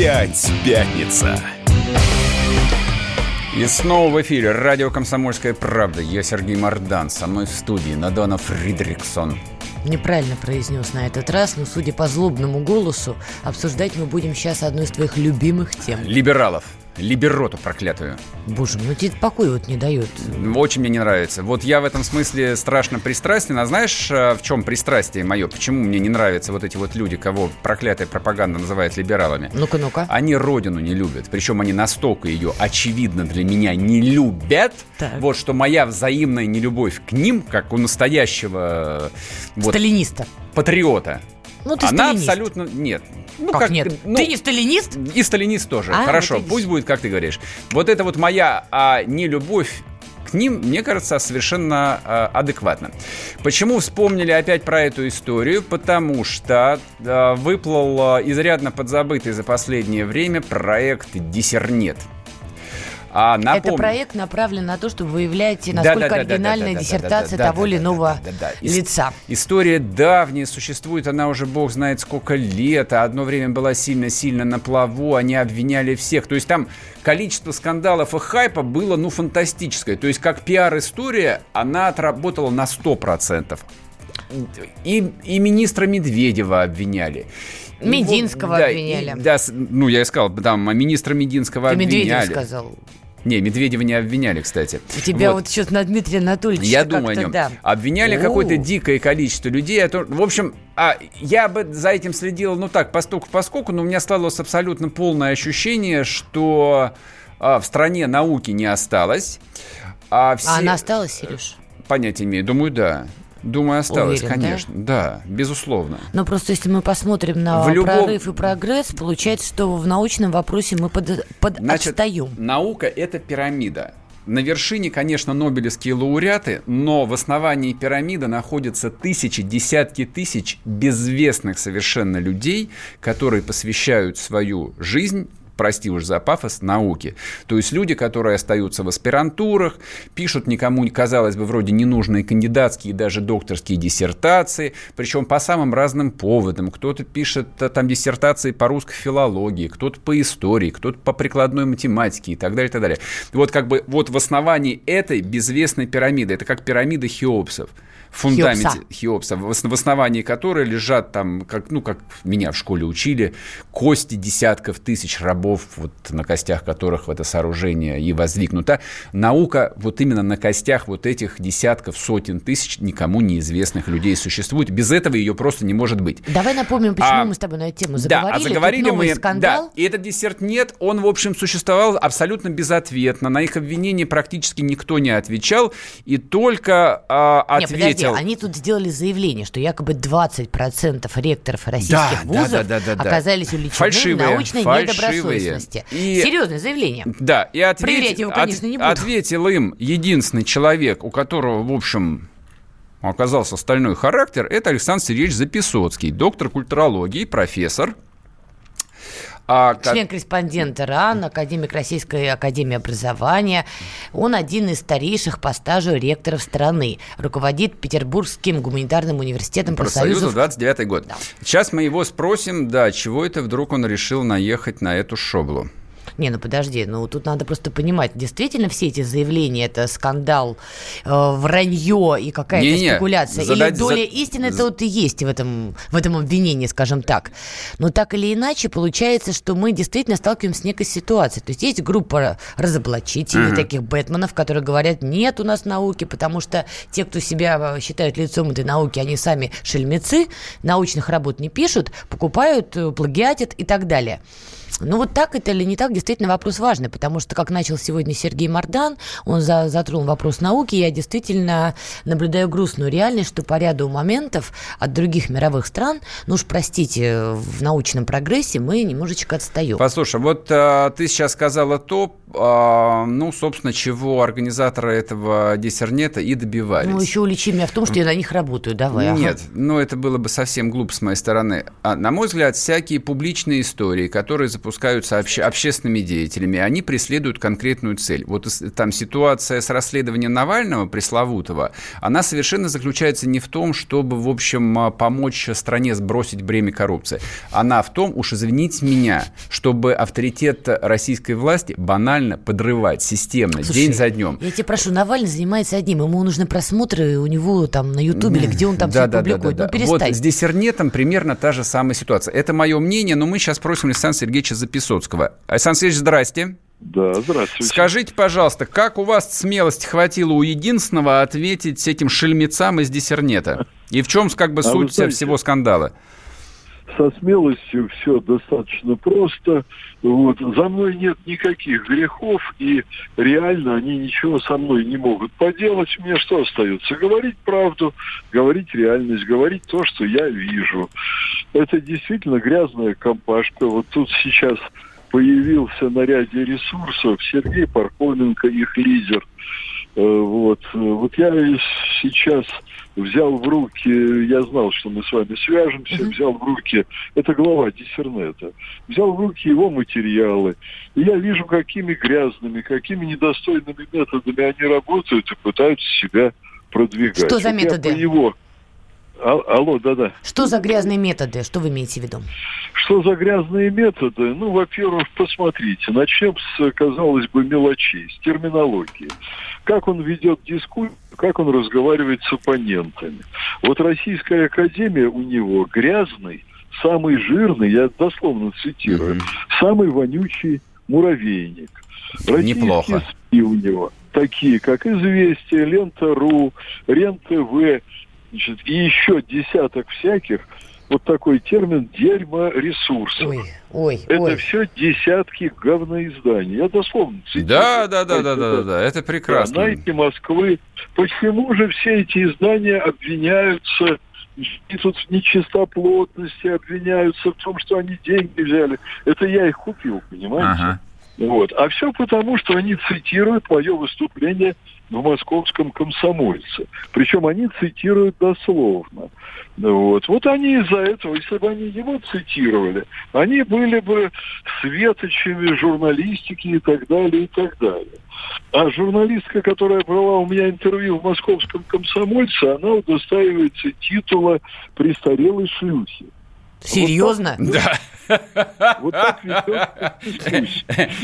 Опять пятница. И снова в эфире радио «Комсомольская правда». Я Сергей Мордан. Со мной в студии Надана Фридриксон. Неправильно произнес на этот раз, но судя по злобному голосу, обсуждать мы будем сейчас одну из твоих любимых тем. Либералов либероту проклятую. Боже, ну тебе покой вот не дает. Очень мне не нравится. Вот я в этом смысле страшно пристрастен. А знаешь, э, в чем пристрастие мое? Почему мне не нравятся вот эти вот люди, кого проклятая пропаганда называет либералами? Ну-ка, ну-ка. Они родину не любят. Причем они настолько ее, очевидно, для меня не любят, так. вот что моя взаимная нелюбовь к ним, как у настоящего... Вот, Сталиниста. Патриота. Ну, ты Она сталинист. абсолютно... Нет. Ну, как, как нет? Ну, ты не сталинист? И сталинист тоже. А, Хорошо, вот пусть будет, как ты говоришь. Вот это вот моя а, нелюбовь к ним, мне кажется, совершенно э, адекватно. Почему вспомнили опять про эту историю? Потому что э, выплыл э, изрядно подзабытый за последнее время проект «Диссернет». А, напомню... Это проект направлен на то, чтобы выявлять, насколько да, да, оригинальная да, диссертация того или иного лица. История давняя, существует она уже бог знает сколько лет, а одно время была сильно-сильно на плаву, они обвиняли всех. То есть там количество скандалов и хайпа было, ну, фантастическое. То есть как пиар-история, она отработала на 100%. И, и министра Медведева обвиняли. Мединского вот, обвиняли. Да, и, да, ну, я сказал, там, Министра Мединского Ты обвиняли. Медведев сказал. Не, Медведева не обвиняли, кстати. У тебя вот, вот сейчас на Дмитрия Анатольевича Я думаю о нем. Да. Обвиняли какое-то дикое количество людей. А в общем, а я бы за этим следил, ну так, постук в поскольку, но у меня сложилось абсолютно полное ощущение, что а, в стране науки не осталось. А, все... а она осталась, Сереж? Понятия имею. Думаю, да. Думаю, осталось, Уверен, конечно. Да? да, безусловно. Но просто если мы посмотрим на в любом... прорыв и прогресс, получается, что в научном вопросе мы под, под Значит, отстаем. Наука – это пирамида. На вершине, конечно, нобелевские лауреаты, но в основании пирамиды находятся тысячи, десятки тысяч безвестных совершенно людей, которые посвящают свою жизнь прости уж за пафос, науки. То есть люди, которые остаются в аспирантурах, пишут никому, казалось бы, вроде ненужные кандидатские, даже докторские диссертации, причем по самым разным поводам. Кто-то пишет э, там диссертации по русской филологии, кто-то по истории, кто-то по прикладной математике и так далее, и так далее. Вот как бы вот в основании этой безвестной пирамиды, это как пирамида Хеопсов – фундаменте Хеопса, Хеопса в основании которой лежат там, как, ну, как меня в школе учили, кости десятков тысяч рабов, вот на костях которых это сооружение и воздвигнуто. Наука вот именно на костях вот этих десятков, сотен тысяч никому неизвестных людей существует. Без этого ее просто не может быть. Давай напомним, почему а, мы с тобой на эту тему заговорили. Да, а заговорили мы... Скандал. Да, и этот десерт нет, он, в общем, существовал абсолютно безответно. На их обвинения практически никто не отвечал, и только а, ответил хотел... они тут сделали заявление, что якобы 20% ректоров российских да, вузов да, да, да, да, оказались увлечены фальшивые, в научной фальшивые. недобросовестности. И... Серьезное заявление. Да, и ответ... Проверять его, конечно, от... не буду. ответил им единственный человек, у которого, в общем, оказался стальной характер, это Александр Сергеевич Записоцкий, доктор культурологии, профессор, а, Член-корреспондент РАН, академик Российской Академии Образования. Он один из старейших по стажу ректоров страны. Руководит Петербургским гуманитарным университетом профсоюзов. 29 год. Да. Сейчас мы его спросим, да, чего это вдруг он решил наехать на эту шоблу. Не, ну подожди, ну тут надо просто понимать, действительно все эти заявления это скандал, э, вранье и какая-то не, не, спекуляция, задать, или доля за... истины за... тут и есть в этом, в этом обвинении, скажем так. Но так или иначе получается, что мы действительно сталкиваемся с некой ситуацией. То есть есть группа разоблачителей, uh-huh. таких бэтменов, которые говорят, нет у нас науки, потому что те, кто себя э, считают лицом этой науки, они сами шельмецы, научных работ не пишут, покупают, э, плагиатят и так далее. Ну вот так это или не так, действительно вопрос важный, потому что, как начал сегодня Сергей Мардан, он за, затронул вопрос науки, я действительно наблюдаю грустную реальность, что по ряду моментов от других мировых стран, ну уж простите, в научном прогрессе мы немножечко отстаем. Послушай, вот а, ты сейчас сказала то, а, ну, собственно, чего организаторы этого диссернета и добивались. Ну, еще уличи меня в том, что я на них работаю, давай. Нет, ага. ну, это было бы совсем глупо с моей стороны. А, на мой взгляд, всякие публичные истории, которые запускаются обще- общественными деятелями, они преследуют конкретную цель. Вот там ситуация с расследованием Навального, пресловутого, она совершенно заключается не в том, чтобы, в общем, а, помочь стране сбросить бремя коррупции. Она в том, уж извините меня, чтобы авторитет российской власти банально подрывать системно, Слушай, день за днем. Я тебя прошу, Навальный занимается одним, ему нужны просмотры у него там на Ютубе или где он там да, все да, публикует. Да, да, да. Ну, перестань. Вот с диссернетом примерно та же самая ситуация. Это мое мнение, но мы сейчас просим Александра Сергеевича Записоцкого. Александр Сергеевич, здрасте. Да, здравствуйте. Скажите, пожалуйста, как у вас смелости хватило у единственного ответить этим шельмецам из диссернета? И в чем как бы а суть знаете, всего скандала? Со смелостью все достаточно просто. Вот. За мной нет никаких грехов, и реально они ничего со мной не могут поделать. Мне что остается? Говорить правду, говорить реальность, говорить то, что я вижу. Это действительно грязная компашка. Вот тут сейчас появился на ряде ресурсов Сергей Пархоменко, их лидер. Э, вот. Вот я сейчас взял в руки, я знал, что мы с вами свяжемся, mm-hmm. взял в руки, это глава диссернета, взял в руки его материалы. И я вижу, какими грязными, какими недостойными методами они работают и пытаются себя продвигать. Что за методы? Я по его Алло, да-да. Что за грязные методы? Что вы имеете в виду? Что за грязные методы? Ну, во-первых, посмотрите. Начнем с, казалось бы, мелочей, с терминологии. Как он ведет дискуссию, как он разговаривает с оппонентами. Вот Российская Академия у него грязный, самый жирный, я дословно цитирую, mm-hmm. самый вонючий муравейник. Российские Неплохо. СМИ у него такие, как «Известия», «Лента.ру», «Рен-ТВ», Значит, и еще десяток всяких, вот такой термин дерьмо ресурсов. Ой, ой, это ой. все десятки говноизданий. Я дословно цитирую. Да, да, да, да, да, да, да, это прекрасно. Найти Москвы. Почему же все эти издания обвиняются и тут в нечистоплотности обвиняются в том, что они деньги взяли. Это я их купил, понимаете? Ага. Вот. А все потому, что они цитируют мое выступление в московском комсомольце. Причем они цитируют дословно. Вот. вот они из-за этого, если бы они его цитировали, они были бы светочами журналистики и так далее, и так далее. А журналистка, которая брала у меня интервью в московском комсомольце, она удостаивается титула престарелой шлюхи. Серьезно? Вот да.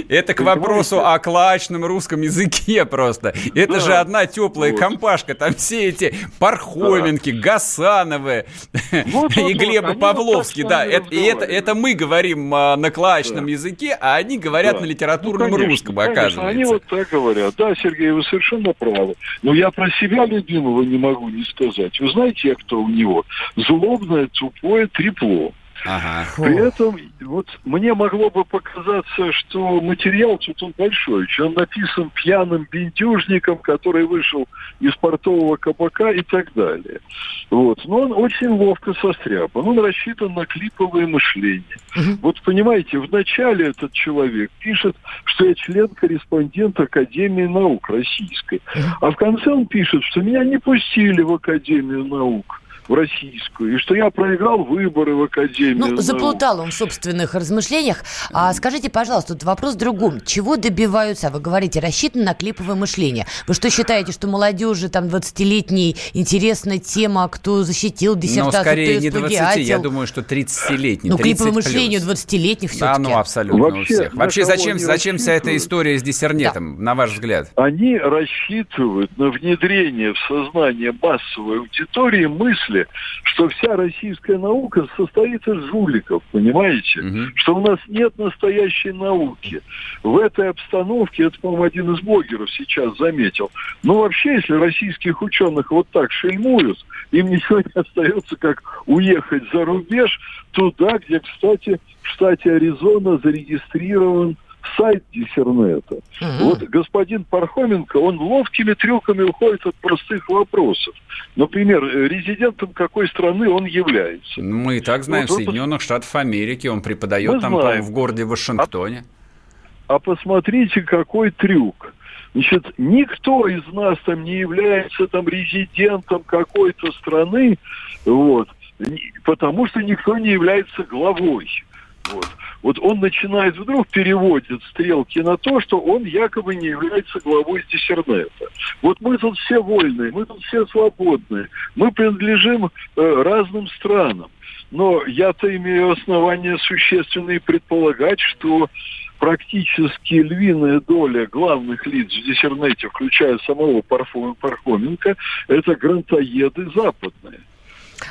Это к вопросу о клачном русском языке просто. Это же одна теплая компашка. Там все эти Пархоменки, Гасановы и Глеб Павловский. Да, это мы говорим а, на клачном языке, а они говорят на литературном ну, русском, оказывается. Они вот так говорят. Да, Сергей, вы совершенно правы. Но я про себя любимого не могу не сказать. Вы знаете, я кто у него? Злобное, тупое трепло. Ага. При этом вот мне могло бы показаться, что материал тут он большой, что он написан пьяным бендюжником, который вышел из портового кабака и так далее. Вот. Но он очень ловко состряпан. Он рассчитан на клиповое мышление. Угу. Вот понимаете, вначале этот человек пишет, что я член-корреспондент Академии наук российской. А в конце он пишет, что меня не пустили в Академию наук в российскую, и что я проиграл выборы в Академию. Ну, заплутал он в собственных размышлениях. А скажите, пожалуйста, тут вопрос в другом. Чего добиваются, вы говорите, рассчитано на клиповое мышление? Вы что считаете, что молодежи, там, 20-летней, интересная тема, кто защитил диссертацию, Но скорее не 20, я думаю, что 30-летний, Ну, клиповое мышление 20-летних все-таки. Да, ну, абсолютно Вообще, у всех. Вообще, зачем, зачем вся эта история с диссернетом, да. на ваш взгляд? Они рассчитывают на внедрение в сознание массовой аудитории мысли, смысле, что вся российская наука состоит из жуликов, понимаете? Угу. Что у нас нет настоящей науки. В этой обстановке, это, по-моему, один из блогеров сейчас заметил, ну вообще, если российских ученых вот так шельмуют, им ничего не остается, как уехать за рубеж туда, где, кстати, в штате Аризона зарегистрирован сайт Диссернета. Угу. Вот господин Пархоменко, он ловкими трюками уходит от простых вопросов. Например, резидентом какой страны он является. Мы и так знаем, вот, Соединенных Штатов Америки, он преподает там, знаем. в городе Вашингтоне. А, а посмотрите, какой трюк. Значит, никто из нас там не является там резидентом какой-то страны, вот, потому что никто не является главой. Вот. вот он начинает вдруг переводит стрелки на то, что он якобы не является главой диссернета. Вот мы тут все вольные, мы тут все свободные, мы принадлежим э, разным странам. Но я-то имею основания существенные предполагать, что практически львиная доля главных лиц в диссернете, включая самого Пархоменко, это грантоеды западные.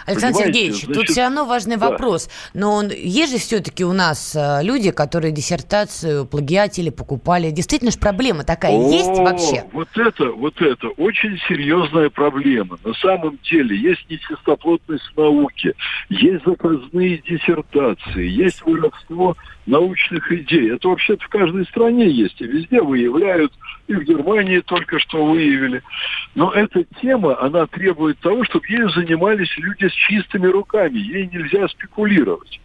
Александр Понимаете? Сергеевич, Значит, тут все равно важный да. вопрос. Но он, есть же все-таки у нас э, люди, которые диссертацию плагиатели, покупали. Действительно же проблема такая О, есть вообще? Вот это, вот это очень серьезная проблема. На самом деле есть нечистоплотность науки, есть заказные диссертации, есть воровство научных идей. Это вообще-то в каждой стране есть, и везде выявляют, и в Германии только что выявили. Но эта тема, она требует того, чтобы ею занимались люди с чистыми руками, ей нельзя спекулировать.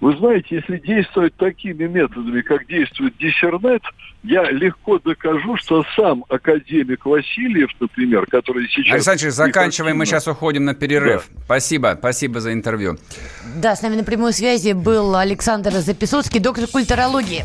Вы знаете, если действовать такими методами, как действует Диссернет, я легко докажу, что сам академик Васильев, например, который сейчас... Александр заканчиваем, мы сейчас уходим на перерыв. Да. Спасибо, спасибо за интервью. Да, с нами на прямой связи был Александр Записоцкий, доктор культурологии.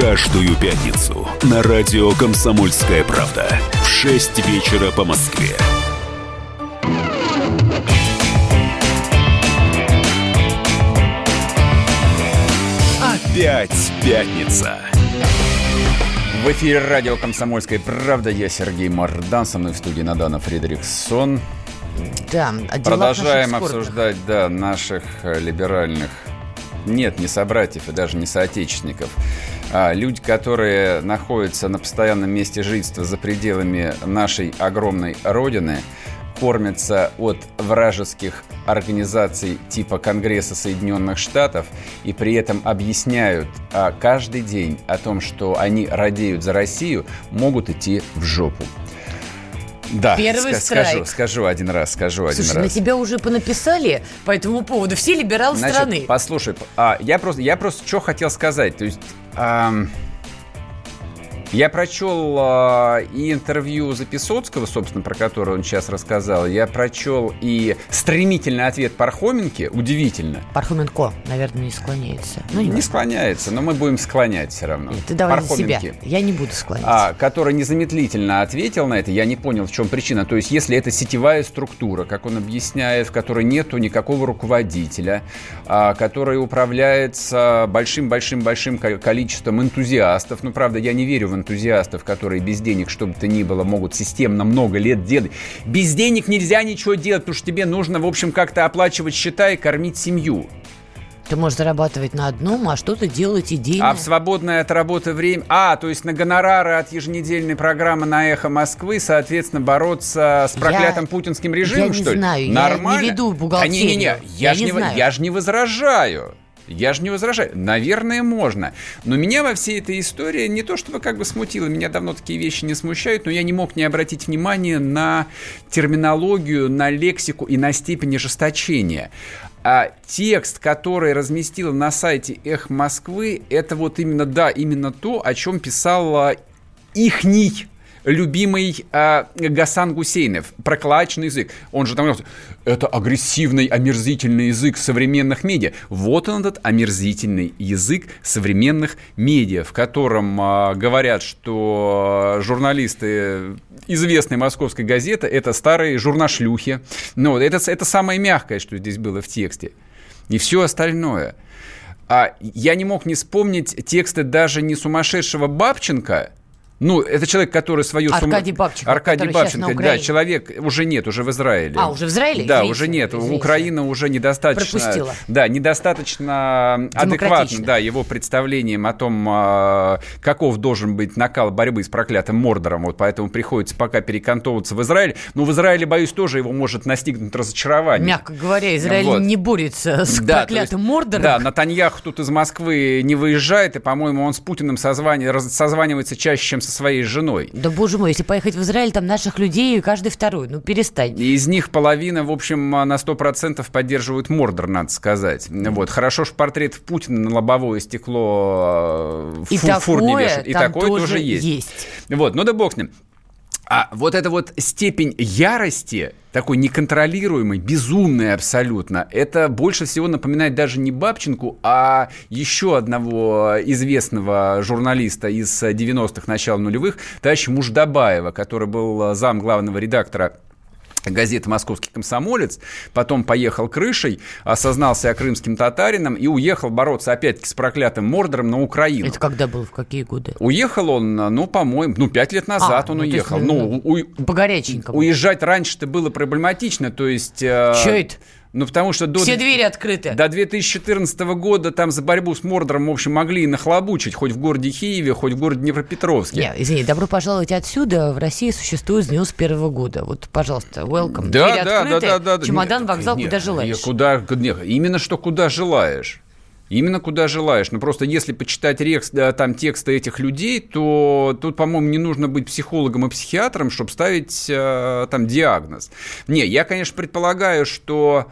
Каждую пятницу на радио «Комсомольская правда» в 6 вечера по Москве. Опять пятница. В эфире радио «Комсомольская правда». Я Сергей Мардан, со мной в студии Надана Фредериксон. Да, Продолжаем обсуждать да, наших э, либеральных нет, не собратьев и даже не соотечественников. А люди, которые находятся на постоянном месте жительства за пределами нашей огромной родины, кормятся от вражеских организаций типа Конгресса Соединенных Штатов и при этом объясняют а, каждый день о том, что они радеют за Россию, могут идти в жопу. Да, Первый ска- страйк. скажу, скажу один раз, скажу Слушай, один раз. на тебя уже понаписали по этому поводу все либералы Значит, страны. Послушай, а, я просто, я просто что хотел сказать, то есть. Ам... Я прочел э, и интервью Записоцкого, собственно, про которое он сейчас рассказал. Я прочел и стремительный ответ Пархоменки. Удивительно. Пархоменко, наверное, не склоняется. Ну, не, не склоняется, но мы будем склонять все равно. Нет, ты давай за себя. Я не буду склонять. А, который незамедлительно ответил на это. Я не понял, в чем причина. То есть, если это сетевая структура, как он объясняет, в которой нету никакого руководителя, а, который управляется большим-большим-большим количеством энтузиастов. Ну, правда, я не верю в энтузиастов, которые без денег, что бы то ни было, могут системно много лет делать. Без денег нельзя ничего делать, потому что тебе нужно, в общем, как-то оплачивать счета и кормить семью. Ты можешь зарабатывать на одном, а что-то делать идейно. А в свободное от работы время... А, то есть на гонорары от еженедельной программы на «Эхо Москвы», соответственно, бороться с проклятым я... путинским режимом, я что ли? Я не знаю, Нормально? я не веду бухгалтерию. А, не, не, не, я, я, не, не я же не возражаю. Я же не возражаю. Наверное, можно. Но меня во всей этой истории не то чтобы как бы смутило, меня давно такие вещи не смущают, но я не мог не обратить внимание на терминологию, на лексику и на степень ожесточения. А текст, который разместил на сайте Эх Москвы, это вот именно, да, именно то, о чем писала ихний любимый э, Гасан Гусейнов, прокладочный язык. Он же там это агрессивный, омерзительный язык современных медиа. Вот он этот омерзительный язык современных медиа, в котором э, говорят, что журналисты известной московской газеты это старые журнашлюхи. Ну, это, это самое мягкое, что здесь было в тексте. И все остальное. А я не мог не вспомнить тексты даже не сумасшедшего Бабченко, ну, это человек, который свою... Аркадий Бабченко. Аркадий Бабченко, да, человек уже нет, уже в Израиле. А, уже в Израиле? Да, извините, уже нет. Извините. Украина уже недостаточно... Пропустила. Да, недостаточно адекватно, да, его представлением о том, а, каков должен быть накал борьбы с проклятым Мордором. Вот поэтому приходится пока перекантовываться в Израиль. Но в Израиле, боюсь, тоже его может настигнуть разочарование. Мягко говоря, Израиль вот. не борется с да, проклятым есть, Мордором. Да, Натаньяху тут из Москвы не выезжает, и, по-моему, он с Путиным созванивается чаще, чем со своей женой. Да боже мой, если поехать в Израиль, там наших людей каждый второй, ну перестань. И из них половина, в общем, на 100% поддерживают Мордор, надо сказать. Вот, хорошо, что портрет Путина на лобовое стекло и фу, такое, фур не вешает. И такое тоже, тоже есть. есть. Вот, ну да бог с ним. А вот эта вот степень ярости, такой неконтролируемой, безумной абсолютно, это больше всего напоминает даже не Бабченку, а еще одного известного журналиста из 90-х, начала нулевых, товарища Муждабаева, который был зам главного редактора газеты «Московский комсомолец», потом поехал крышей, осознался крымским татарином и уехал бороться опять-таки с проклятым Мордором на Украину. Это когда был, в какие годы? Уехал он, ну, по-моему, ну, пять лет назад а, он ну, уехал. Есть, ну, у, по горяченькому. Уезжать раньше-то было проблематично, то есть... Э, Че это? Ну, потому что до... Все двери открыты. До 2014 года там за борьбу с Мордором, в общем, могли и нахлобучить, хоть в городе Киеве, хоть в городе Днепропетровске. Нет, извини, добро пожаловать отсюда. В России существует с 91 года. Вот, пожалуйста, welcome. Да, двери да, открыты, да, да, да. Чемодан, нет, вокзал, нет, куда желаешь. Нет, куда, нет, именно что куда желаешь. Именно куда желаешь. Но просто если почитать рекс, да, там тексты этих людей, то тут, по-моему, не нужно быть психологом и психиатром, чтобы ставить э, там диагноз. Не, я, конечно, предполагаю, что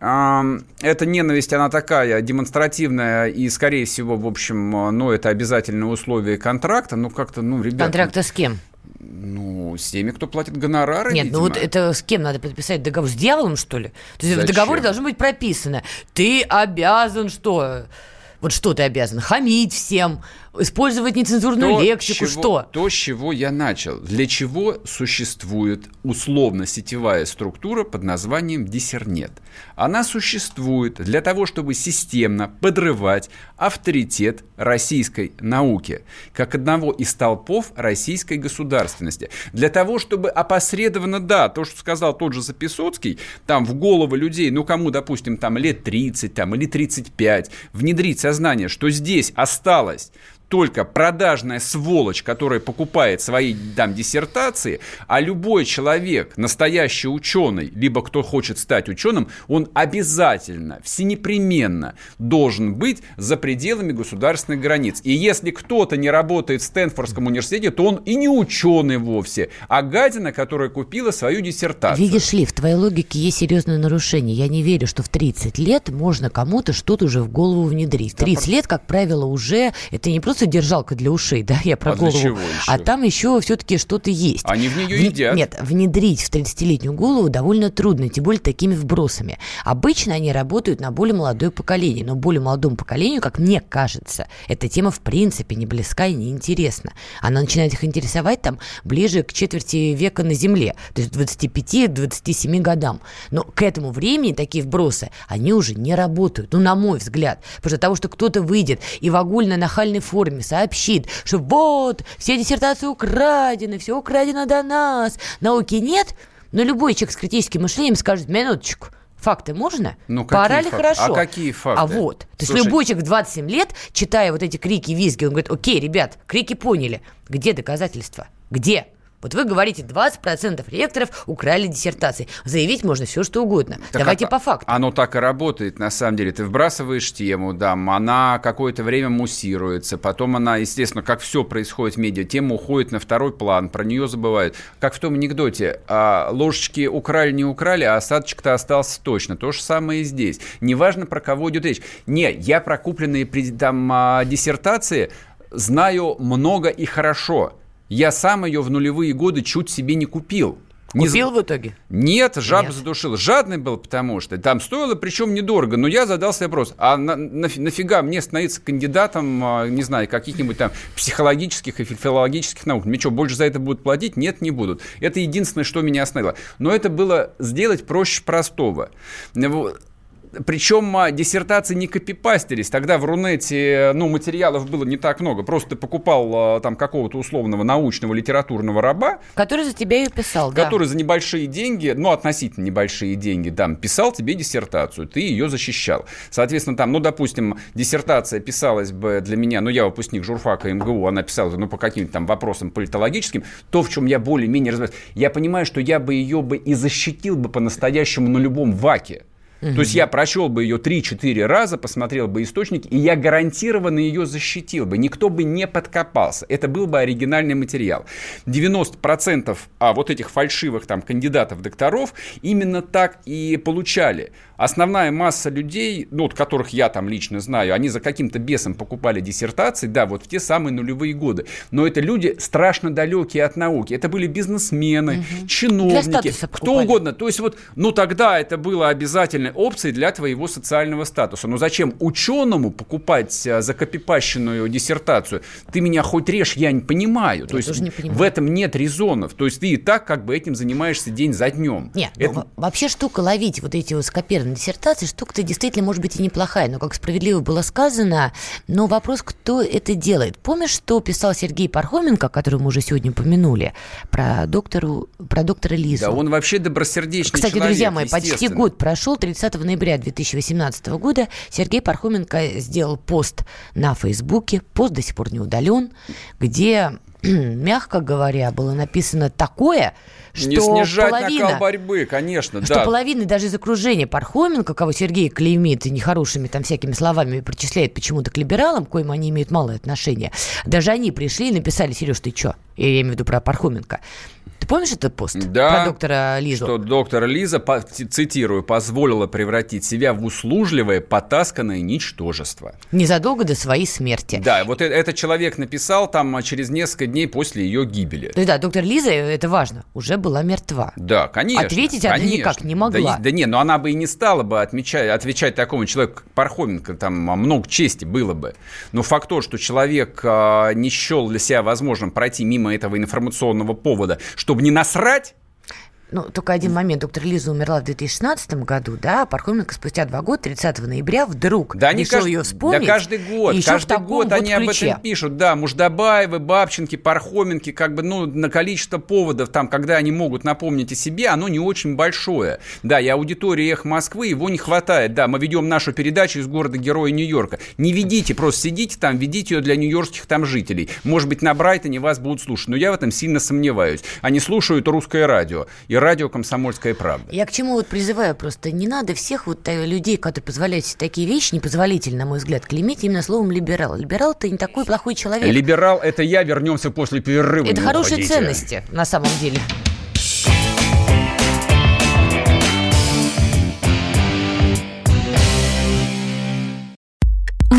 эта ненависть, она такая демонстративная и, скорее всего, в общем, ну, это обязательное условие контракта. Ну, как-то, ну, ребята... Контракта с кем? Ну, с теми, кто платит гонорары, Нет, видимо. ну вот это с кем надо подписать договор? С дьяволом, что ли? То есть Зачем? в договоре должно быть прописано. Ты обязан что? Вот что ты обязан? Хамить всем, использовать нецензурную то, лексику, чего, что? То, с чего я начал. Для чего существует условно-сетевая структура под названием диссернет? Она существует для того, чтобы системно подрывать авторитет российской науки, как одного из толпов российской государственности. Для того, чтобы опосредованно, да, то, что сказал тот же Записоцкий, там в головы людей, ну кому, допустим, там лет 30 там, или 35, внедрить сознание, что здесь осталось только продажная сволочь, которая покупает свои там диссертации, а любой человек, настоящий ученый, либо кто хочет стать ученым, он обязательно, всенепременно должен быть за пределами государственных границ. И если кто-то не работает в Стэнфордском университете, то он и не ученый вовсе, а гадина, которая купила свою диссертацию. Видишь ли, в твоей логике есть серьезное нарушение. Я не верю, что в 30 лет можно кому-то что-то уже в голову внедрить. 30 лет, как правило, уже это не просто просто держалка для ушей, да, я про а голову. А там еще все-таки что-то есть. Они в нее в... едят. Нет, внедрить в 30-летнюю голову довольно трудно, тем более такими вбросами. Обычно они работают на более молодое поколение, но более молодому поколению, как мне кажется, эта тема в принципе не близка и не интересна. Она начинает их интересовать там ближе к четверти века на Земле, то есть 25-27 годам. Но к этому времени такие вбросы, они уже не работают, ну, на мой взгляд. Потому что того, что кто-то выйдет и в огульно-нахальной форме форме сообщит, что вот, все диссертации украдены, все украдено до нас, науки нет, но любой человек с критическим мышлением скажет, минуточку, Факты можно? Ну, Пора ли хорошо? А какие факты? А вот. То есть любой человек в 27 лет, читая вот эти крики, визги, он говорит, окей, ребят, крики поняли. Где доказательства? Где? Вот вы говорите, 20% ректоров украли диссертации. Заявить можно все, что угодно. Так Давайте а, по факту. Оно так и работает, на самом деле. Ты вбрасываешь тему, да, она какое-то время муссируется, потом она, естественно, как все происходит в медиа, тема уходит на второй план, про нее забывают. Как в том анекдоте, а, ложечки украли, не украли, а осадочек-то остался точно. То же самое и здесь. Неважно, про кого идет речь. Не, я про купленные там а, диссертации знаю много и хорошо. Я сам ее в нулевые годы чуть себе не купил. Купил не... в итоге? Нет, жаб Нет. задушил. Жадный был, потому что там стоило, причем недорого. Но я задался вопрос, а на, на, нафига мне становиться кандидатом, а, не знаю, каких-нибудь там психологических и филологических наук? Мне что, больше за это будут платить? Нет, не будут. Это единственное, что меня остановило. Но это было сделать проще простого. Причем а, диссертации не копипастились. Тогда в Рунете ну, материалов было не так много. Просто ты покупал а, там какого-то условного научного литературного раба. Который за тебя ее писал, да. Который за небольшие деньги, ну, относительно небольшие деньги, там, писал тебе диссертацию. Ты ее защищал. Соответственно, там, ну, допустим, диссертация писалась бы для меня, ну, я выпускник журфака МГУ, она писала, ну, по каким-то там вопросам политологическим, то, в чем я более-менее разбираюсь. Я понимаю, что я бы ее бы и защитил бы по-настоящему на любом ваке. Угу. То есть я прочел бы ее 3-4 раза, посмотрел бы источники, и я гарантированно ее защитил бы. Никто бы не подкопался. Это был бы оригинальный материал. 90% а, вот этих фальшивых там кандидатов-докторов именно так и получали. Основная масса людей, ну, вот которых я там лично знаю, они за каким-то бесом покупали диссертации, да, вот в те самые нулевые годы. Но это люди страшно далекие от науки. Это были бизнесмены, угу. чиновники, кто угодно. То есть вот, ну, тогда это было обязательно дополнительной опцией для твоего социального статуса. Но зачем ученому покупать э, закопипащенную диссертацию? Ты меня хоть режь, я не понимаю. Я То есть не понимаю. в этом нет резонов. То есть ты и так как бы этим занимаешься день за днем. Нет, Это... ну, вообще штука ловить вот эти вот скопированные диссертации, штука-то действительно может быть и неплохая. Но, как справедливо было сказано, но вопрос, кто это делает. Помнишь, что писал Сергей Пархоменко, которого мы уже сегодня упомянули, про, доктору, про доктора Лизу? Да, он вообще добросердечный Кстати, человек, друзья мои, почти год прошел, 30 ноября 2018 года Сергей Пархоменко сделал пост на Фейсбуке, пост до сих пор не удален, где мягко говоря, было написано такое, что не снижать половина, накал борьбы, конечно, что да. половина даже из окружения Пархоменко, кого Сергей клеймит нехорошими там всякими словами причисляет почему-то к либералам, к коим они имеют малое отношение, даже они пришли и написали, Сереж, ты что? Я имею в виду про Пархоменко. Ты помнишь этот пост да, про доктора Лизу? Что доктор Лиза, цитирую, позволила превратить себя в услужливое, потасканное ничтожество. Незадолго до своей смерти. Да, вот э, этот человек написал там а, через несколько дней после ее гибели. Есть, да, доктор Лиза, это важно, уже была мертва. Да, конечно. Ответить она конечно. никак не могла. Да, да не, но она бы и не стала бы отмечать, отвечать такому человеку, как Пархоменко, там а, много чести было бы. Но факт то, что человек а, не счел для себя возможным пройти мимо этого информационного повода, чтобы не насрать, ну, только один момент. Доктор Лиза умерла в 2016 году, да, а Пархоменко спустя два года, 30 ноября, вдруг да, решил кажд... ее вспомнить. Да каждый год, каждый год они об этом пишут. Да, Муждабаевы, Бабченки, Пархоменки, как бы, ну, на количество поводов, там, когда они могут напомнить о себе, оно не очень большое. Да, и аудитории «Эх Москвы» его не хватает. Да, мы ведем нашу передачу из города-героя Нью-Йорка. Не ведите, просто сидите там, ведите ее для нью-йоркских там жителей. Может быть, на Брайтоне вас будут слушать, но я в этом сильно сомневаюсь. Они слушают русское радио. И радио «Комсомольская правда». Я к чему вот призываю просто, не надо всех вот людей, которые позволяют себе такие вещи, непозволительно, на мой взгляд, клеймить именно словом «либерал». Либерал – это не такой плохой человек. Либерал – это я, вернемся после перерыва. Это хорошие уходите. ценности, на самом деле.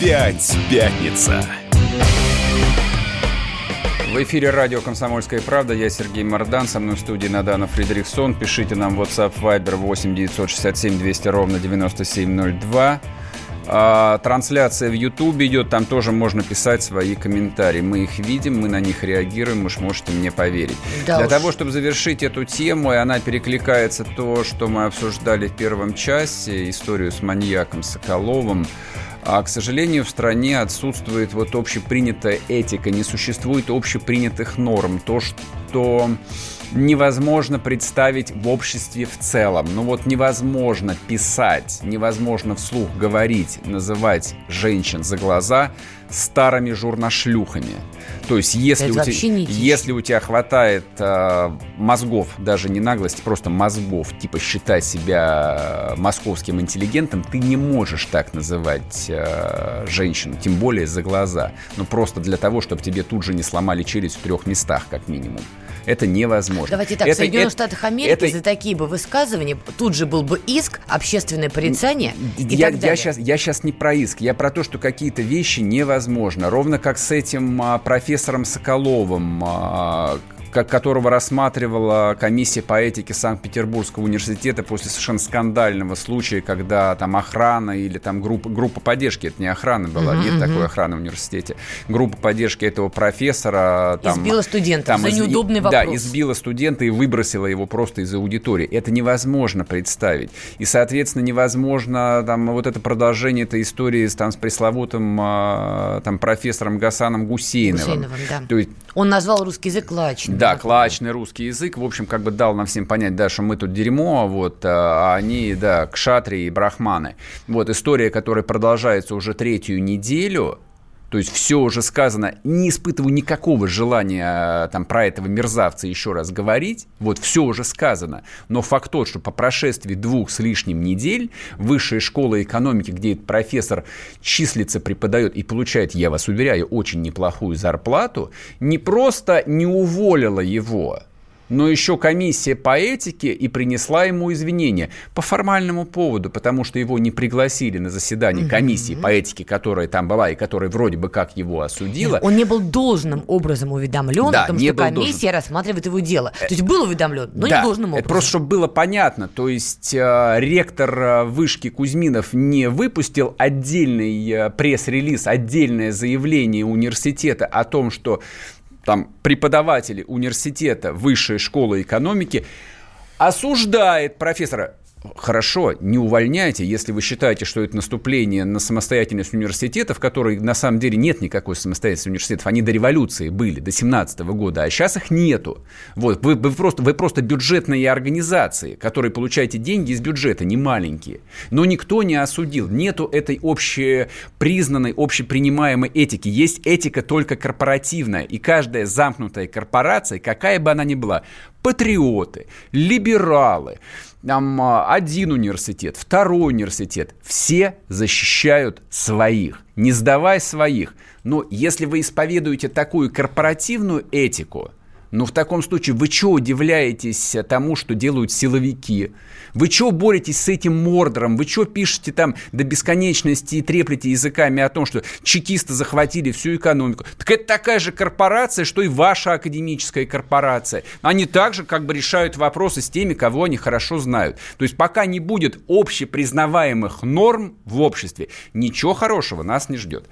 Опять пятница. В эфире радио «Комсомольская правда». Я Сергей Мордан. Со мной в студии Надана Фредериксон. Пишите нам в WhatsApp Viber 8 967 200 ровно 9702. А, трансляция в YouTube идет, там тоже можно писать свои комментарии. Мы их видим, мы на них реагируем, уж можете мне поверить. Да Для уж. того, чтобы завершить эту тему, и она перекликается то, что мы обсуждали в первом часе, историю с маньяком Соколовым, а, к сожалению, в стране отсутствует вот общепринятая этика, не существует общепринятых норм. То, что невозможно представить в обществе в целом. Ну вот невозможно писать, невозможно вслух говорить, называть женщин за глаза старыми журнашлюхами. То есть, если, у, те, если у тебя хватает э, мозгов, даже не наглости, просто мозгов, типа считать себя московским интеллигентом, ты не можешь так называть э, женщину, тем более за глаза. Ну, просто для того, чтобы тебе тут же не сломали челюсть в трех местах, как минимум. Это невозможно. Давайте так, это, в Соединенных это, Штатах Америки это, за такие бы высказывания тут же был бы иск, общественное порицание и я, так далее. Я сейчас, я сейчас не про иск, я про то, что какие-то вещи невозможно. Ровно как с этим а, профессором Соколовым, а, которого рассматривала комиссия по этике Санкт-Петербургского университета после совершенно скандального случая, когда там охрана или там группа, группа поддержки, это не охрана была, uh-huh, нет такой охраны в университете, группа поддержки этого профессора... Там, избила студента там, за неудобный вопрос. Да, избила студента и выбросила его просто из аудитории. Это невозможно представить. И, соответственно, невозможно там вот это продолжение этой истории с, там, с пресловутым а, там, профессором Гасаном Гусейновым. Гусейновым да. То есть, Он назвал русский язык лачным. Да, клачный русский язык, в общем, как бы дал нам всем понять, да, что мы тут дерьмо, вот, а они, да, кшатри и брахманы. Вот, история, которая продолжается уже третью неделю, то есть все уже сказано, не испытываю никакого желания там про этого мерзавца еще раз говорить, вот все уже сказано, но факт тот, что по прошествии двух с лишним недель высшая школа экономики, где этот профессор числится, преподает и получает, я вас уверяю, очень неплохую зарплату, не просто не уволила его, но еще комиссия по этике и принесла ему извинения по формальному поводу, потому что его не пригласили на заседание комиссии по этике, которая там была и которая вроде бы как его осудила. Он не был должным образом уведомлен да, о том, что комиссия должен. рассматривает его дело. То есть был уведомлен, но да, не должным образом. Это просто, чтобы было понятно. То есть э, ректор э, вышки Кузьминов не выпустил отдельный э, пресс-релиз, отдельное заявление университета о том, что там преподаватели университета высшей школы экономики осуждает профессора Хорошо, не увольняйте, если вы считаете, что это наступление на самостоятельность университета, в которой на самом деле нет никакой самостоятельности университетов. Они до революции были, до 17 года, а сейчас их нету. Вот, вы, вы, просто, вы просто бюджетные организации, которые получаете деньги из бюджета, не маленькие. Но никто не осудил. Нету этой общепризнанной, общепринимаемой этики. Есть этика только корпоративная. И каждая замкнутая корпорация, какая бы она ни была, патриоты, либералы, там а, один университет, второй университет, все защищают своих, не сдавая своих. Но если вы исповедуете такую корпоративную этику, ну в таком случае вы что удивляетесь тому, что делают силовики? Вы что боретесь с этим мордором? Вы что пишете там до бесконечности и треплете языками о том, что чекисты захватили всю экономику? Так это такая же корпорация, что и ваша академическая корпорация. Они также как бы решают вопросы с теми, кого они хорошо знают. То есть пока не будет общепризнаваемых норм в обществе, ничего хорошего нас не ждет.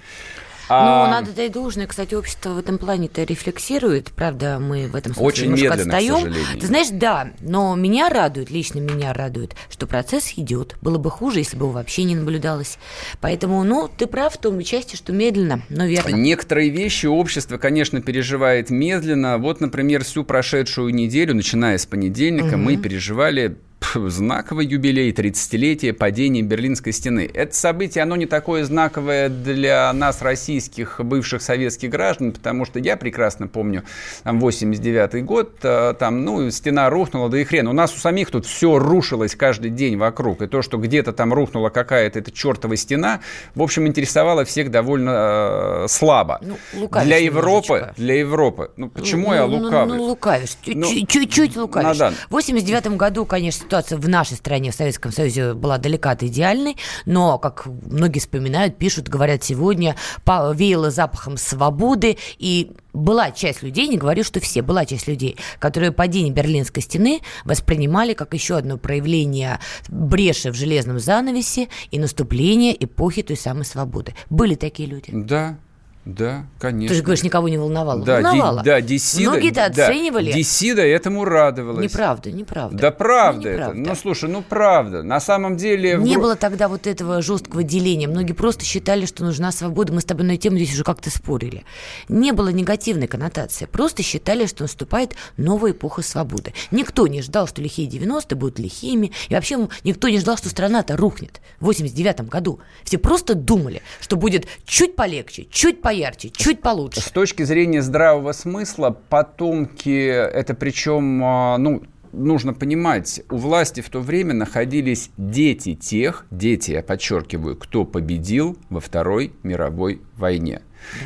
А... Ну, надо дать должное, кстати, общество в этом плане-то рефлексирует, правда, мы в этом смысле Очень немножко медленно, отстаем. Ты знаешь, да, но меня радует, лично меня радует, что процесс идет. Было бы хуже, если бы его вообще не наблюдалось. Поэтому, ну, ты прав в том части, что медленно, но верно. Некоторые вещи общество, конечно, переживает медленно. Вот, например, всю прошедшую неделю, начиная с понедельника, угу. мы переживали знаковый юбилей 30-летия падения Берлинской стены. Это событие, оно не такое знаковое для нас, российских бывших советских граждан, потому что я прекрасно помню, там, 89 год, э, там, ну, стена рухнула, да и хрен. У нас у самих тут все рушилось каждый день вокруг. И то, что где-то там рухнула какая-то эта чертова стена, в общем, интересовало всех довольно э, слабо. Ну, для Европы, немножечко. для Европы. Ну, почему ну, я лукавлю? Ну, ну лукавишь. Ну, Чуть-чуть лукавишь. В 89 году, конечно, ситуация в нашей стране, в Советском Союзе, была далека от идеальной, но, как многие вспоминают, пишут, говорят сегодня, веяло запахом свободы, и была часть людей, не говорю, что все, была часть людей, которые падение Берлинской стены воспринимали как еще одно проявление бреши в железном занавесе и наступление эпохи той самой свободы. Были такие люди? Да, да, конечно. Ты же говоришь, никого не волновало. Да, волновало. Ди, да, Десида, Многие-то да, оценивали. Десида этому радовалась. Неправда, неправда. Да правда ну, это. Ну, слушай, ну правда. На самом деле... Не в... было тогда вот этого жесткого деления. Многие просто считали, что нужна свобода. Мы с тобой на эту тему здесь уже как-то спорили. Не было негативной коннотации. Просто считали, что наступает новая эпоха свободы. Никто не ждал, что лихие 90-е будут лихими. И вообще никто не ждал, что страна-то рухнет в 89 году. Все просто думали, что будет чуть полегче, чуть поярче поярче, чуть получше. С точки зрения здравого смысла, потомки, это причем, а, ну, нужно понимать, у власти в то время находились дети тех, дети, я подчеркиваю, кто победил во Второй мировой войне.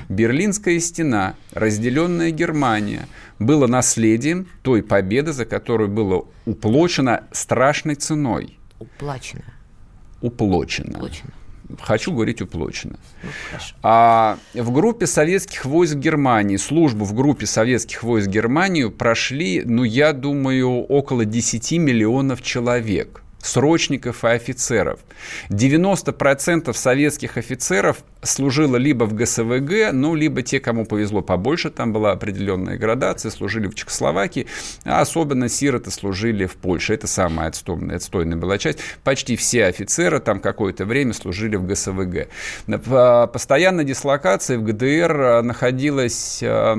Берлинская стена, разделенная Германия, было наследием той победы, за которую было уплочено страшной ценой. Уплачено. Уплочено. Уплочено хочу говорить уплочено. Ну, а в группе советских войск Германии, службу в группе советских войск Германии прошли, ну, я думаю, около 10 миллионов человек срочников и офицеров. 90% советских офицеров служило либо в ГСВГ, ну, либо те, кому повезло побольше, там была определенная градация, служили в Чехословакии, а особенно сироты служили в Польше. Это самая отстойная, отстойная была часть. Почти все офицеры там какое-то время служили в ГСВГ. Постоянная дислокация в ГДР а, находилась, а,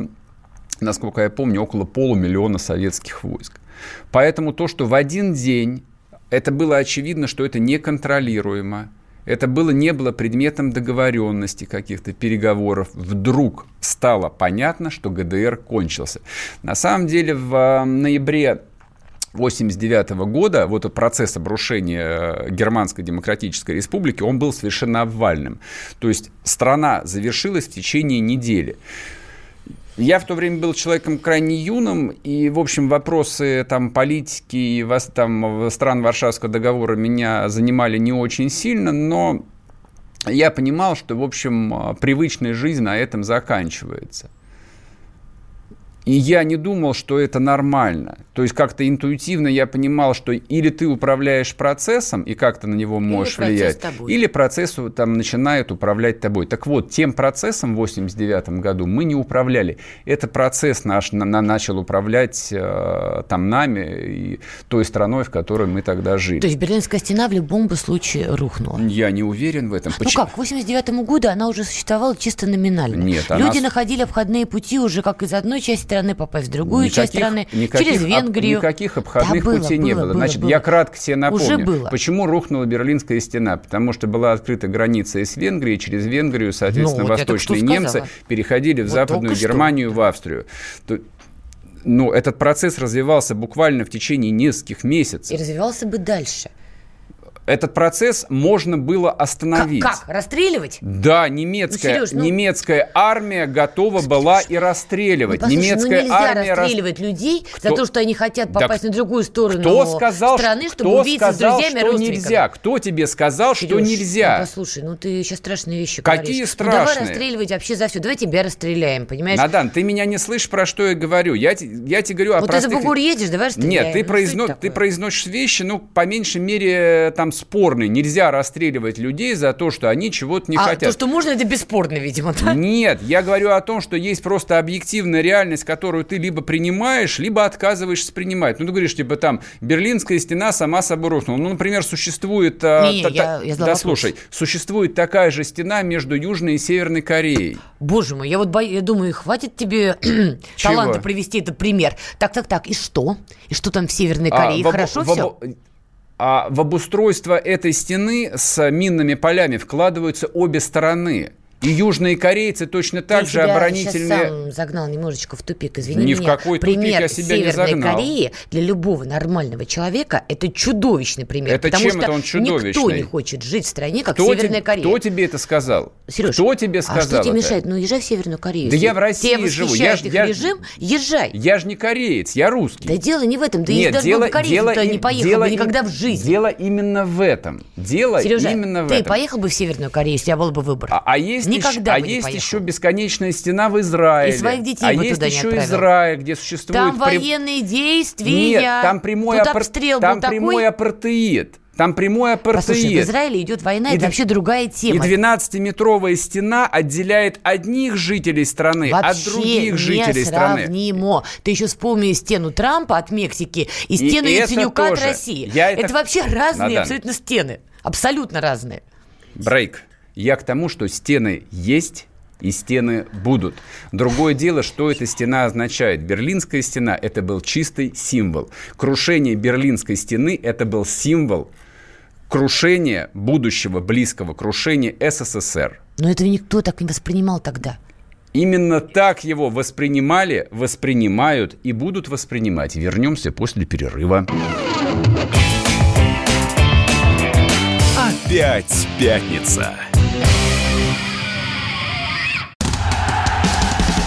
насколько я помню, около полумиллиона советских войск. Поэтому то, что в один день это было очевидно, что это неконтролируемо. Это было, не было предметом договоренности каких-то переговоров. Вдруг стало понятно, что ГДР кончился. На самом деле в ноябре 1989 года вот процесс обрушения э, Германской Демократической Республики, он был совершенно обвальным. То есть страна завершилась в течение недели. Я в то время был человеком крайне юным, и, в общем, вопросы там, политики и вас, там, стран Варшавского договора меня занимали не очень сильно, но я понимал, что, в общем, привычная жизнь на этом заканчивается. И я не думал, что это нормально. То есть как-то интуитивно я понимал, что или ты управляешь процессом и как-то на него можешь или влиять, тобой. или процесс там начинает управлять тобой. Так вот, тем процессом в 89 году мы не управляли. Это процесс наш на, на, начал управлять э, там нами и той страной, в которой мы тогда жили. То есть Берлинская стена в любом бы случае рухнула? Я не уверен в этом. Ну Почему? как, к 89 году она уже существовала чисто номинально. Нет, Люди она... находили обходные пути уже как из одной части страны попасть в другую никаких, часть страны, никаких, через Венгрию. Об, никаких обходных да, было, путей было, не было. было Значит, было. я кратко себе напомню. Уже было. Почему рухнула Берлинская стена? Потому что была открыта граница из Венгрии, через Венгрию, соответственно, ну, вот восточные немцы переходили в вот Западную Германию, что. в Австрию. Ну, этот процесс развивался буквально в течение нескольких месяцев. И развивался бы дальше – этот процесс можно было остановить. Как? как? Расстреливать? Да, немецкая, ну, Сереж, ну... немецкая армия готова была и расстреливать. Ну, послушай, ну немецкая ну нельзя армия расстреливать рас... людей кто... за то, что они хотят попасть да на другую сторону кто сказал, страны, чтобы кто увидеться сказал, с друзьями что нельзя? Кто тебе сказал, Сереж, что нельзя? Ну, послушай, ну ты сейчас страшные вещи Какие говоришь. страшные? Ну, давай расстреливать вообще за все. Давай тебя расстреляем, понимаешь? Надан, ты меня не слышишь, про что я говорю. Я, я тебе говорю о вот простых... ты за бугур едешь, давай расстреляем. Нет, ты, ну, произно... ты произносишь вещи, ну, по меньшей мере, там, спорные. Нельзя расстреливать людей за то, что они чего-то не а хотят. то, что можно, это бесспорно, видимо, да? Нет, я говорю о том, что есть просто объективная реальность, которую ты либо принимаешь, либо отказываешься принимать. Ну, ты говоришь, типа, там, Берлинская стена сама собой рухнула. Ну, например, существует... А, не, не, я, я да, слушай, существует такая же стена между Южной и Северной Кореей. Боже мой, я вот боюсь, я думаю, хватит тебе таланта привести этот пример. Так, так, так, и что? И что там в Северной а, Корее? А, Хорошо в, все? В, в обустройство этой стены с минными полями вкладываются обе стороны. И южные корейцы точно так Ты же оборонительные... сам загнал немножечко в тупик, извини Ни меня. в какой пример тупик я себя Северной не загнал. Кореи для любого нормального человека это чудовищный пример. Это потому чем что это он чудовищный? никто не хочет жить в стране, как кто Северная Корея. Кто тебе это сказал? Сереж, кто тебе сказал а что тебе это? мешает? Ну, езжай в Северную Корею. Да я в России Тебя живу. Я, их я, режим, езжай. Я же не кореец, я русский. Да дело не в этом. Да Нет, если даже дело, бы дело, туда не поехал дело, бы никогда в жизни. Дело именно в этом. Дело Сережа, именно в ты этом. поехал бы в Северную Корею, если у тебя был бы выбор? А, а есть, Никогда еще, а не есть поехал. еще бесконечная стена в Израиле. И своих детей а бы есть туда не еще отправил. Израиль, где существует... Там при- военные действия. Нет, там прямой, Тут апар- там был прямой такой. апартеид. Там прямой апартеид. Послушай, в Израиле идет война, И это вообще другая И тема. 12-метровая стена отделяет одних жителей страны от Вообще других жителей страны. несравнимо. Ты еще вспомни стену Трампа от Мексики и стену это Яценюка от. России. Я это- вообще разные Надан. абсолютно стены. Абсолютно разные. Брейк. Я к тому, что стены есть, и стены будут. Другое дело, что эта стена означает. Берлинская стена – это был чистый символ. Крушение Берлинской стены – это был символ крушения, будущего близкого крушения СССР. Но этого никто так не воспринимал тогда. Именно так его воспринимали, воспринимают и будут воспринимать. Вернемся после перерыва. Опять пятница.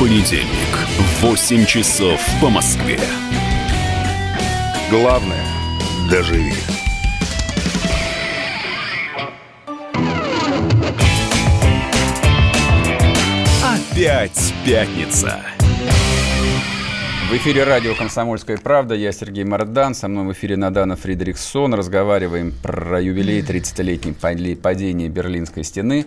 Понедельник в 8 часов по Москве. Главное – доживи. Опять пятница. В эфире радио «Комсомольская правда». Я Сергей Мардан. Со мной в эфире Надана Фридрихсон. Разговариваем про юбилей 30-летней падения Берлинской стены.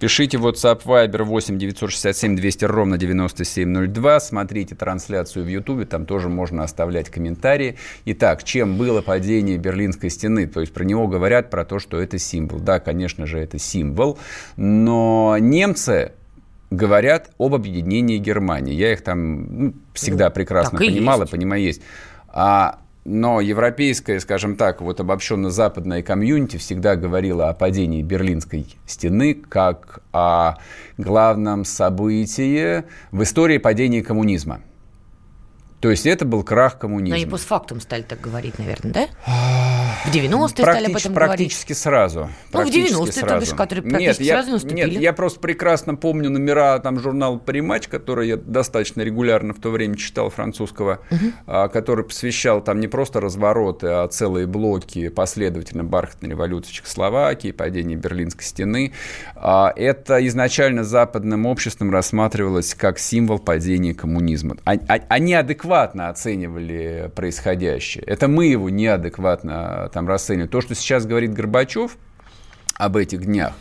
Пишите в WhatsApp Viber 8 967 200 ровно 9702. Смотрите трансляцию в YouTube. Там тоже можно оставлять комментарии. Итак, чем было падение Берлинской стены? То есть про него говорят, про то, что это символ. Да, конечно же, это символ. Но немцы говорят об объединении Германии. Я их там ну, всегда прекрасно так и понимал есть. и понимаю есть. А, но европейское, скажем так, вот обобщенно-западное комьюнити всегда говорило о падении Берлинской стены как о главном событии в истории падения коммунизма. То есть это был крах Но они коммунизма. постфактум стали так говорить, наверное, да? В 90-е стали об этом практически сразу. Ну, в Практически 90-е, то бишь, которые нет, практически я, сразу наступили. Нет, я просто прекрасно помню номера там журнала «Париматч», который я достаточно регулярно в то время читал французского, а, который посвящал там не просто развороты, а целые блоки последовательно бархатной революции Чехословакии, падение Берлинской стены. А, это изначально западным обществом рассматривалось как символ падения коммунизма. А- а- Они адекватно оценивали происходящее. Это мы его неадекватно там расцениваем. То, что сейчас говорит Горбачев об этих днях,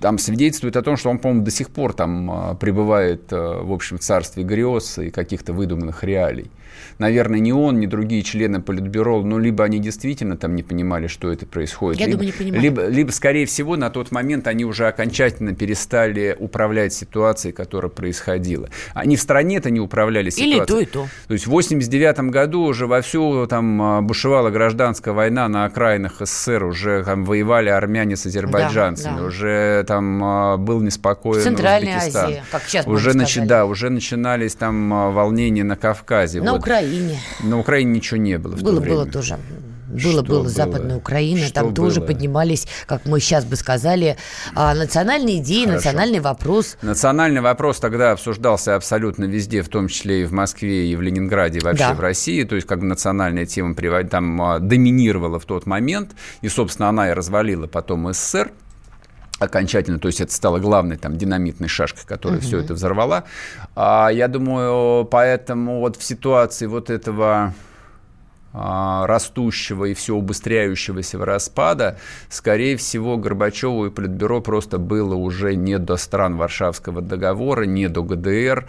там свидетельствует о том, что он, по-моему, до сих пор там а, пребывает, а, в общем, в царстве грез и каких-то выдуманных реалий. Наверное, ни он, ни другие члены Политбюро, ну, либо они действительно там не понимали, что это происходит. Я либо, думаю, не понимали. Либо, либо, скорее всего, на тот момент они уже окончательно перестали управлять ситуацией, которая происходила. Они в стране-то не управляли ситуацией. Или то, и то. То есть в 89 году уже вовсю там а, бушевала гражданская война на окраинах СССР, уже там воевали армяне с азербайджанцами, Да, да. уже там а, был неспокоен В Центральной Узбекистан. Азии, как сейчас уже начи-. Да, уже начинались там а, волнения на Кавказе. На Вот. Украине. На Украине ничего не было то Было, время. было тоже. Было, Что было, было? Западная Украина, Что там тоже было? поднимались, как мы сейчас бы сказали, а, национальные идеи, Хорошо. национальный вопрос. Национальный вопрос тогда обсуждался абсолютно везде, в том числе и в Москве, и в Ленинграде, и вообще Да. в России. То есть как бы национальная тема там доминировала в тот момент, и, собственно, она и развалила потом СССР окончательно, то есть это стало главной там динамитной шашкой, которая все это взорвала. А, я думаю, поэтому вот в ситуации вот этого а, растущего и все убыстряющегося распада, скорее всего, Горбачеву и Политбюро просто было уже не до стран Варшавского договора, не до ГДР.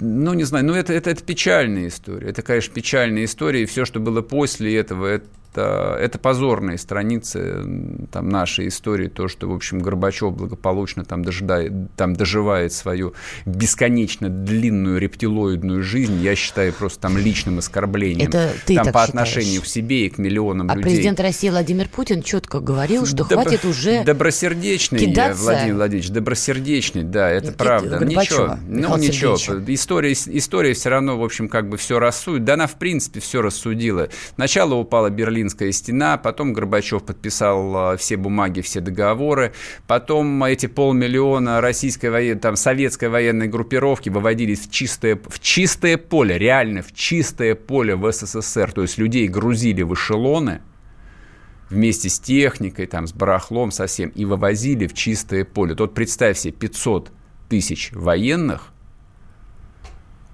Ну, не знаю, ну это, это, это печальная история. Это, конечно, печальная история, и все, что было после этого, это это, позорные страницы там, нашей истории, то, что, в общем, Горбачев благополучно там, дожидает, там доживает свою бесконечно длинную рептилоидную жизнь, я считаю просто там личным оскорблением. Это ты там, так по считаешь? отношению к себе и к миллионам а людей. А президент России Владимир Путин четко говорил, что Добро... хватит уже Добросердечный кидаться... Владимир Владимирович, добросердечный, да, это Г- правда. Ничего, ну ничего, история, история все равно, в общем, как бы все рассудит. Да она, в принципе, все рассудила. Сначала упала Берлин Берлинская стена, потом Горбачев подписал а, все бумаги, все договоры, потом эти полмиллиона российской военной, там, советской военной группировки выводились в чистое, в чистое поле, реально в чистое поле в СССР, то есть людей грузили в эшелоны, вместе с техникой, там, с барахлом совсем, и вывозили в чистое поле. Тот, представь себе, 500 тысяч военных –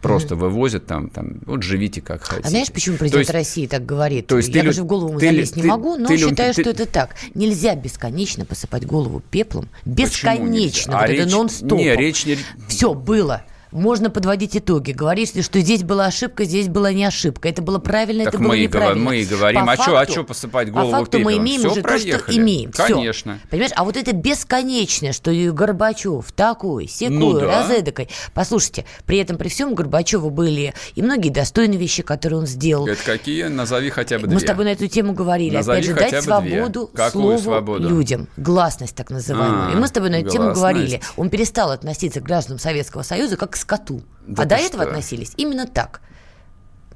Просто mm-hmm. вывозят там, там, вот живите как хотите. А знаешь, почему президент есть, России так говорит? То есть Я ты, даже в голову ты, залезть ты, не могу, но ты, считаю, ты, что это так. Нельзя бесконечно посыпать голову пеплом. Бесконечно. Вот а речь, это нон-стоп. Не, речь не... Все, было можно подводить итоги. Говоришь, что здесь была ошибка, здесь была не ошибка. Это было правильно, так это было неправильно. мы и говорим, по а что а что посыпать голову По факту мы имеем Все уже проехали. то, что имеем. Конечно. Все. Понимаешь, а вот это бесконечное, что и Горбачев такой, секой, ну, да. разэдакой. Послушайте, при этом, при всем Горбачеву были и многие достойные вещи, которые он сделал. Это какие? Назови хотя бы две. Мы с тобой на эту тему говорили. Назови Опять же, дать свободу две. Слову свободу? людям. Гласность так называемую. А, и мы с тобой на эту тему гласность. говорили. Он перестал относиться к гражданам Советского Союза как к скоту. Да а до этого что? относились именно так.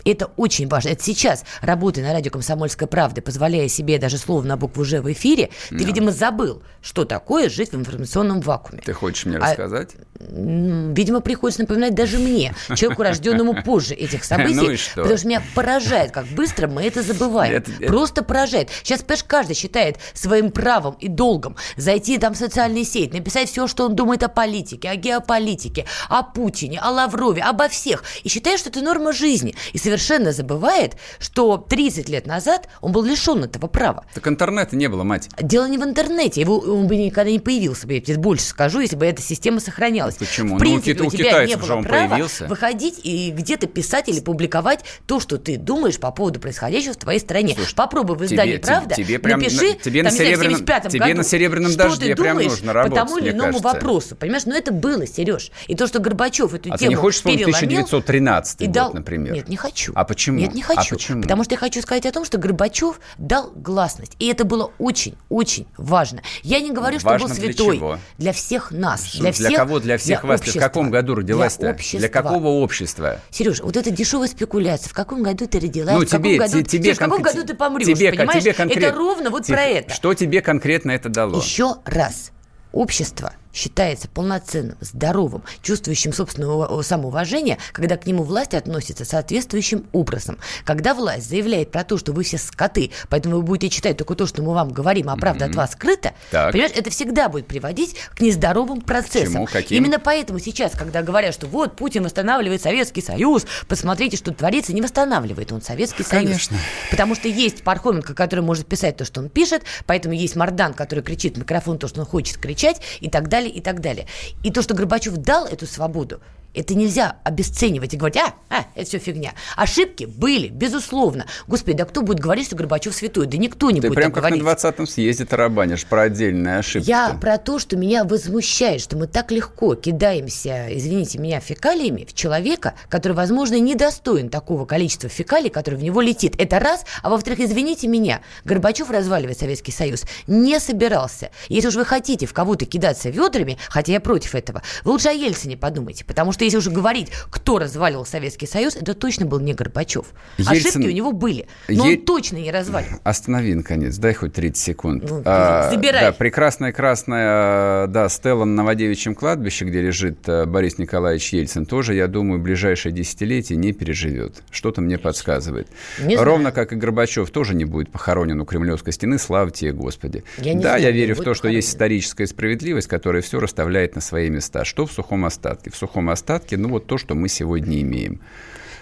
Это очень важно. Это сейчас, работая на радио «Комсомольская правда», позволяя себе даже слово на букву «Ж» в эфире, ты, Да. видимо, забыл, что такое жить в информационном вакууме. Ты хочешь мне А- рассказать? Видимо, приходится напоминать даже мне, человеку, рожденному позже этих событий, Ну что? потому что меня поражает, как быстро мы это забываем. Это- это- Просто поражает. Сейчас, понимаешь, каждый считает своим правом и долгом зайти там в социальные сети, написать все, что он думает о политике, о геополитике, о Путине, о Лаврове, обо всех. И считает, что это норма жизни. И совершенно забывает, что 30 лет назад он был лишен этого права. Так интернета не было, мать. Дело не в интернете, его, он бы никогда не появился бы, я тебе больше скажу, если бы эта система сохранялась. Почему? В Ну, у принципе, кита- у у тебя не было он права появился. выходить и где-то писать или публиковать то, что ты думаешь по поводу происходящего в твоей стране. Слушай, Попробуй в издании тебе- «Правда», тебе прям напиши, на- тебе там, на знаю, серебряном- 75-м тебе году, на серебряном что дожде ты прям думаешь нужно по работать, тому или иному кажется. вопросу. Понимаешь, но это было, Сереж. И то, что Горбачев эту А ты тему не хочешь вспомнить переломил, 1913 и год, дал... например? Нет, не хочу. А почему? Нет, не хочу. А почему? Потому что я хочу сказать о том, что Горбачев дал гласность. И это было очень-очень важно. Я не говорю, что Важно был для святой. чего? Для всех нас. Что, Для, для всех, кого? Для всех вас? Ты в общества. каком году родилась-то? Для общества. Для какого общества? Сереж, вот это дешевая спекуляция. В каком году ты родилась? Ну, в каком тебе- году, те- тебе Сереж, в каком году ты помрешь? тебе- понимаешь? тебе конкрет- Это ровно вот Тебе- про это. Что тебе конкретно это дало? Еще раз. Общество считается полноценным, здоровым, чувствующим собственное ува- самоуважение, когда к нему власть относится соответствующим образом. Когда власть заявляет про то, что вы все скоты, поэтому вы будете читать только то, что мы вам говорим, а правда от вас скрыта, Так. понимаешь, это всегда будет приводить к нездоровым процессам. чему? Каким? Именно поэтому сейчас, когда говорят, что вот Путин восстанавливает Советский Союз, посмотрите, что творится, не восстанавливает он Советский Союз. Конечно. Потому что есть Пархоменко, который может писать то, что он пишет, поэтому есть Мардан, который кричит в микрофон то, что он хочет кричать, и так далее, и так далее. И то, что Горбачев дал эту свободу, это нельзя обесценивать и говорить, а, а, это все фигня. Ошибки были, безусловно. Господи, да кто будет говорить, что Горбачев святой? Да никто не Ты будет прям как говорить. на 20-м съезде тарабанишь про отдельные ошибки. Я про то, что меня возмущает, что мы так легко кидаемся, извините меня, фекалиями в человека, который, возможно, недостоин такого количества фекалий, которое в него летит. Это раз. А во-вторых, извините меня, Горбачев разваливать Советский Союз не собирался. Если уж вы хотите в кого-то кидаться ведрами, хотя я против этого, вы лучше о Ельцине подумайте. Потому что если уже говорить, кто разваливал Советский Союз, это точно был не Горбачев. Ельцин- Ошибки у него были, но Е- он точно не разваливал. Останови, наконец, дай хоть 30 секунд. Ну, А, забирай. Да, прекрасная красная, да, стела на Новодевичьем кладбище, где лежит э, Борис Николаевич Ельцин, тоже, я думаю, ближайшее десятилетие не переживет. Что-то мне подсказывает. Не знаю. Ровно как и Горбачев тоже не будет похоронен у Кремлевской стены, слава тебе, Господи. Я да, знаю, я верю в то, что есть похоронен. историческая справедливость, которая все расставляет на свои места. Что в сухом остатке? В сухом остатке, ну вот то, что мы сегодня имеем.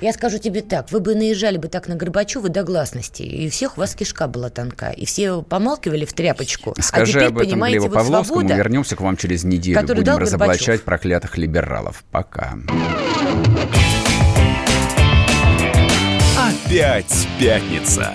Я скажу тебе так, вы бы наезжали бы так на Горбачева до гласности, и всех у вас кишка была тонка, и все помалкивали в тряпочку. А Скажи а теперь, об этом Глебу вот Павловскому, свобода, вернемся к вам через неделю, будем разоблачать Горбачев. проклятых либералов. Пока. Опять пятница.